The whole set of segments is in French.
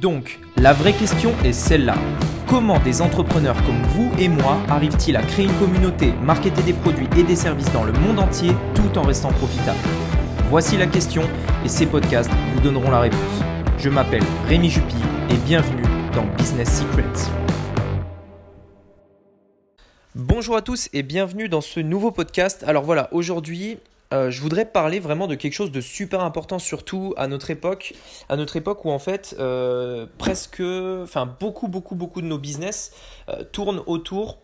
Donc, la vraie question est celle-là. Comment des entrepreneurs comme vous et moi arrivent-ils à créer une communauté, marketer des produits et des services dans le monde entier tout en restant profitables? Voici la question et ces podcasts vous donneront la réponse. Je m'appelle Rémi Jupy et bienvenue dans Business Secrets. Bonjour à tous et bienvenue dans ce nouveau podcast. Alors voilà, aujourd'hui, euh, je voudrais parler vraiment de quelque chose de super important, surtout à notre époque, à notre époque où en fait euh, presque, enfin beaucoup, beaucoup, beaucoup de nos business euh, tournent autour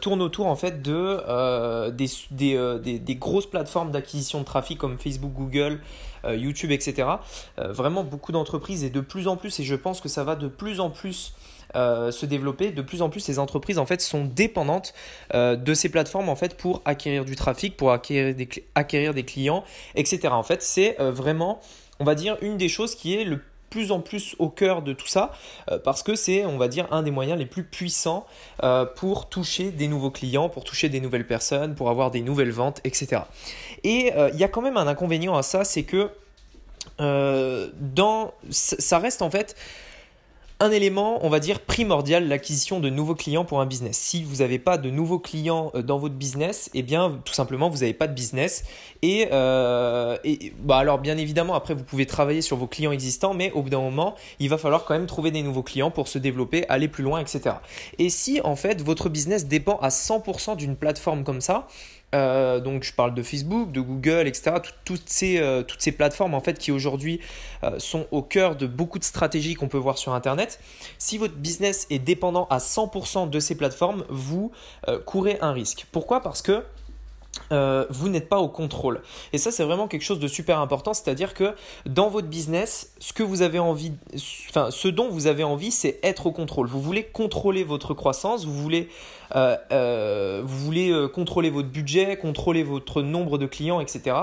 tournent autour en fait de des, des, des, grosses plateformes d'acquisition de trafic comme Facebook, Google, YouTube, etc. vraiment beaucoup d'entreprises et de plus en plus, et je pense que ça va de plus en plus euh, se développer. De plus en plus, ces entreprises en fait sont dépendantes euh, de ces plateformes en fait pour acquérir du trafic, pour acquérir des, acquérir des clients, etc. En fait, c'est euh, vraiment, on va dire, une des choses qui est le plus en plus au cœur de tout ça parce que c'est, on va dire, un des moyens les plus puissants pour toucher des nouveaux clients, pour toucher des nouvelles personnes, pour avoir des nouvelles ventes, etc. Et il y a quand même un inconvénient à ça, c'est que dans, ça reste en fait un élément, on va dire, primordial, l'acquisition de nouveaux clients pour un business. Si vous n'avez pas de nouveaux clients euh, dans votre business, eh bien, tout simplement, vous n'avez pas de business. Et, euh, bah alors, bien évidemment, après, vous pouvez travailler sur vos clients existants, mais au bout d'un moment, il va falloir quand même trouver des nouveaux clients pour se développer, aller plus loin, etc. Et si, en fait, votre business dépend à 100% d'une plateforme comme ça, euh, donc je parle de Facebook, de Google, etc. toutes, ces, euh, toutes ces plateformes en fait qui aujourd'hui euh, sont au cœur de beaucoup de stratégies qu'on peut voir sur Internet. Si votre business est dépendant à 100% de ces plateformes, vous courez un risque. Pourquoi? Parce que euh, vous n'êtes pas au contrôle. Et ça, c'est vraiment quelque chose de super important, c'est-à-dire que dans votre business, ce que vous avez envie, enfin, ce dont vous avez envie, c'est être au contrôle. Vous voulez contrôler votre croissance, vous voulez, euh, euh, vous voulez contrôler votre budget, contrôler votre nombre de clients, etc.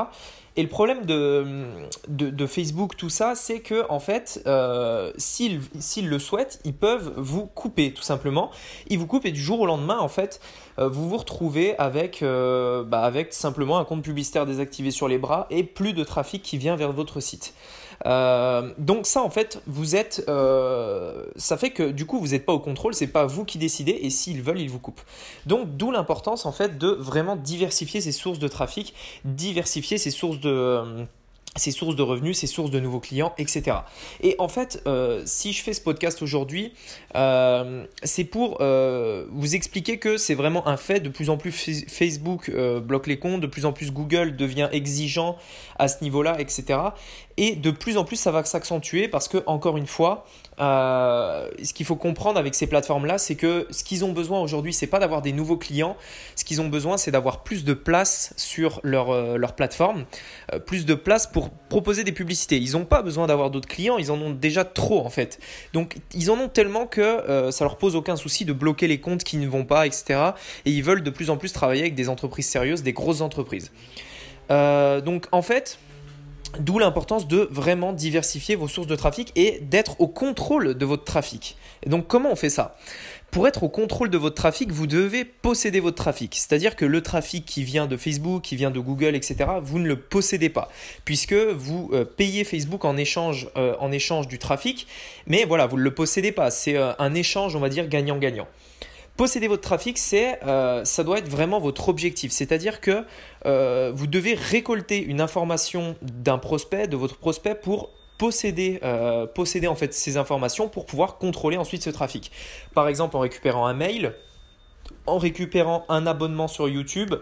Et le problème de, de, Facebook, tout ça, c'est que en fait, euh, s'ils le souhaitent, ils peuvent vous couper tout simplement. Ils vous coupent et du jour au lendemain, en fait, vous vous retrouvez avec, euh, bah, avec simplement un compte publicitaire désactivé sur les bras et plus de trafic qui vient vers votre site. Euh, donc ça en fait, vous êtes, euh, ça fait que du coup vous n'êtes pas au contrôle, c'est pas vous qui décidez et s'ils veulent ils vous coupent. Donc d'où l'importance en fait de vraiment diversifier ses sources de trafic, diversifier ses sources de ses sources de revenus, ses sources de nouveaux clients, etc. Et en fait, euh, si je fais ce podcast aujourd'hui, euh, c'est pour euh, vous expliquer que c'est vraiment un fait. De plus en plus, Facebook bloque les comptes, de plus en plus, Google devient exigeant à ce niveau-là, etc. Et de plus en plus, ça va s'accentuer parce que, encore une fois, euh, ce qu'il faut comprendre avec ces plateformes-là, c'est que ce qu'ils ont besoin aujourd'hui, c'est pas d'avoir des nouveaux clients. Ce qu'ils ont besoin, c'est d'avoir plus de place sur leur, euh, leur plateforme, euh, plus de place pour proposer des publicités. Ils n'ont pas besoin d'avoir d'autres clients, ils en ont déjà trop en fait. Donc, ils en ont tellement que ça leur pose aucun souci de bloquer les comptes qui ne vont pas, etc. Et ils veulent de plus en plus travailler avec des entreprises sérieuses, des grosses entreprises. donc, en fait, D'où l'importance de vraiment diversifier vos sources de trafic et d'être au contrôle de votre trafic. Donc comment on fait ça? Pour être au contrôle de votre trafic, vous devez posséder votre trafic. C'est-à-dire que le trafic qui vient de Facebook, qui vient de Google, etc., vous ne le possédez pas, puisque vous euh, payez Facebook en échange, euh, en échange du trafic, mais voilà, vous ne le possédez pas. C'est euh, un échange, on va dire, gagnant-gagnant. Posséder votre trafic, c'est, euh, ça doit être vraiment votre objectif. C'est-à-dire que euh, vous devez récolter une information d'un prospect, de votre prospect, pour posséder, euh, posséder en fait ces informations pour pouvoir contrôler ensuite ce trafic. Par exemple, en récupérant un mail, en récupérant un abonnement sur YouTube,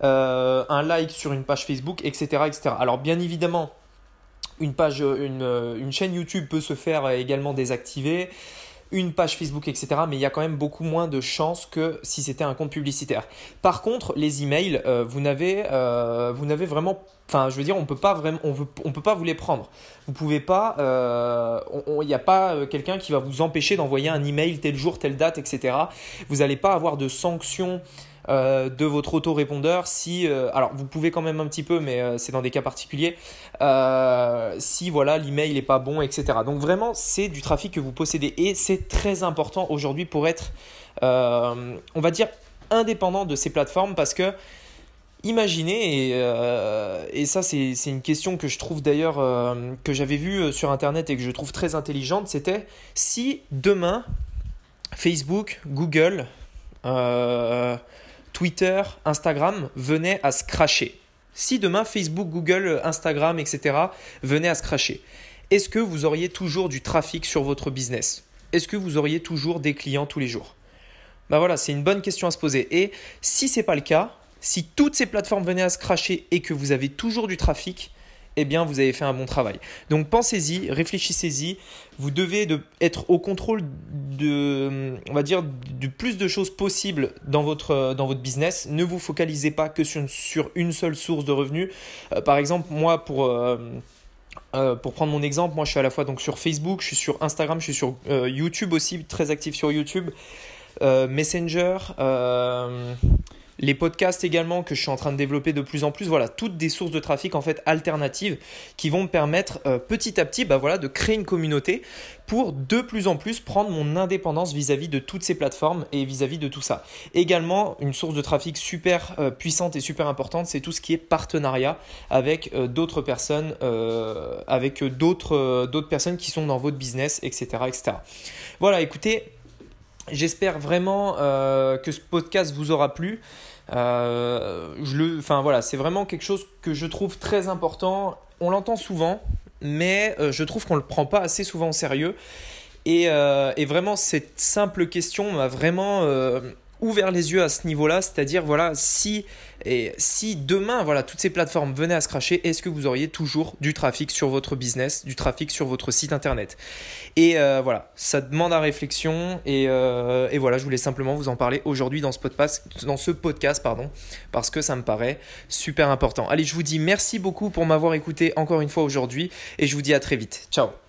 un like sur une page Facebook, etc., etc. Alors bien évidemment, une chaîne YouTube peut se faire également désactiver une page Facebook, etc. Mais il y a quand même beaucoup moins de chances que si c'était un compte publicitaire. Par contre, les emails, euh, vous n'avez, euh, vous n'avez vraiment, enfin, je veux dire, on peut pas vraiment, peut pas vous les prendre. Vous pouvez pas, euh, il n'y a pas quelqu'un qui va vous empêcher d'envoyer un email tel jour, telle date, etc. Vous n'allez pas avoir de sanctions. Euh, de votre autorépondeur si euh, alors vous pouvez quand même un petit peu mais euh, c'est dans des cas particuliers si voilà l'email n'est pas bon etc donc vraiment c'est du trafic que vous possédez et c'est très important aujourd'hui pour être on va dire indépendant de ces plateformes parce que imaginez, et, ça c'est une question que je trouve d'ailleurs, que j'avais vue sur Internet et que je trouve très intelligente, c'était si demain Facebook, Google, Twitter, Instagram venaient à se cracher. Si demain Facebook, Google, Instagram, etc. venaient à se cracher, est-ce que vous auriez toujours du trafic sur votre business? Est-ce que vous auriez toujours des clients tous les jours? Ben voilà, c'est une bonne question à se poser. Et si ce n'est pas le cas, si toutes ces plateformes venaient à se cracher et que vous avez toujours du trafic, eh bien vous avez fait un bon travail. Donc pensez-y, réfléchissez-y. Vous devez être au contrôle de, on va dire, du plus de choses possibles dans votre, dans votre business. Ne vous focalisez pas que sur, une seule source de revenus. Euh, par exemple, moi, pour... Euh, euh, pour prendre mon exemple, moi je suis à la fois donc sur Facebook, je suis sur Instagram, je suis sur YouTube aussi, très actif sur YouTube, Messenger, les podcasts également que je suis en train de développer de plus en plus, voilà, toutes des sources de trafic en fait alternatives qui vont me permettre euh, petit à petit bah, de créer une communauté pour de plus en plus prendre mon indépendance vis-à-vis de toutes ces plateformes et vis-à-vis de tout ça. Également, une source de trafic super euh, puissante et super importante, c'est tout ce qui est partenariat avec euh, d'autres personnes, avec d'autres personnes qui sont dans votre business, etc. Voilà, écoutez, J'espère vraiment que ce podcast vous aura plu. Euh, je le, enfin voilà, c'est vraiment quelque chose que je trouve très important. On l'entend souvent, mais euh, je trouve qu'on le prend pas assez souvent au sérieux. Et, et vraiment, cette simple question m'a vraiment ouvert les yeux à ce niveau-là, c'est-à-dire voilà, si et si demain voilà toutes ces plateformes venaient à se cracher, est-ce que vous auriez toujours du trafic sur votre business, du trafic sur votre site internet? Et euh, voilà, ça demande à réflexion et, euh, et, voilà, je voulais simplement vous en parler aujourd'hui dans ce podcast, dans ce podcast pardon, parce que ça me paraît super important. Allez, je vous dis merci beaucoup pour m'avoir écouté encore une fois aujourd'hui et je vous dis à très vite. Ciao.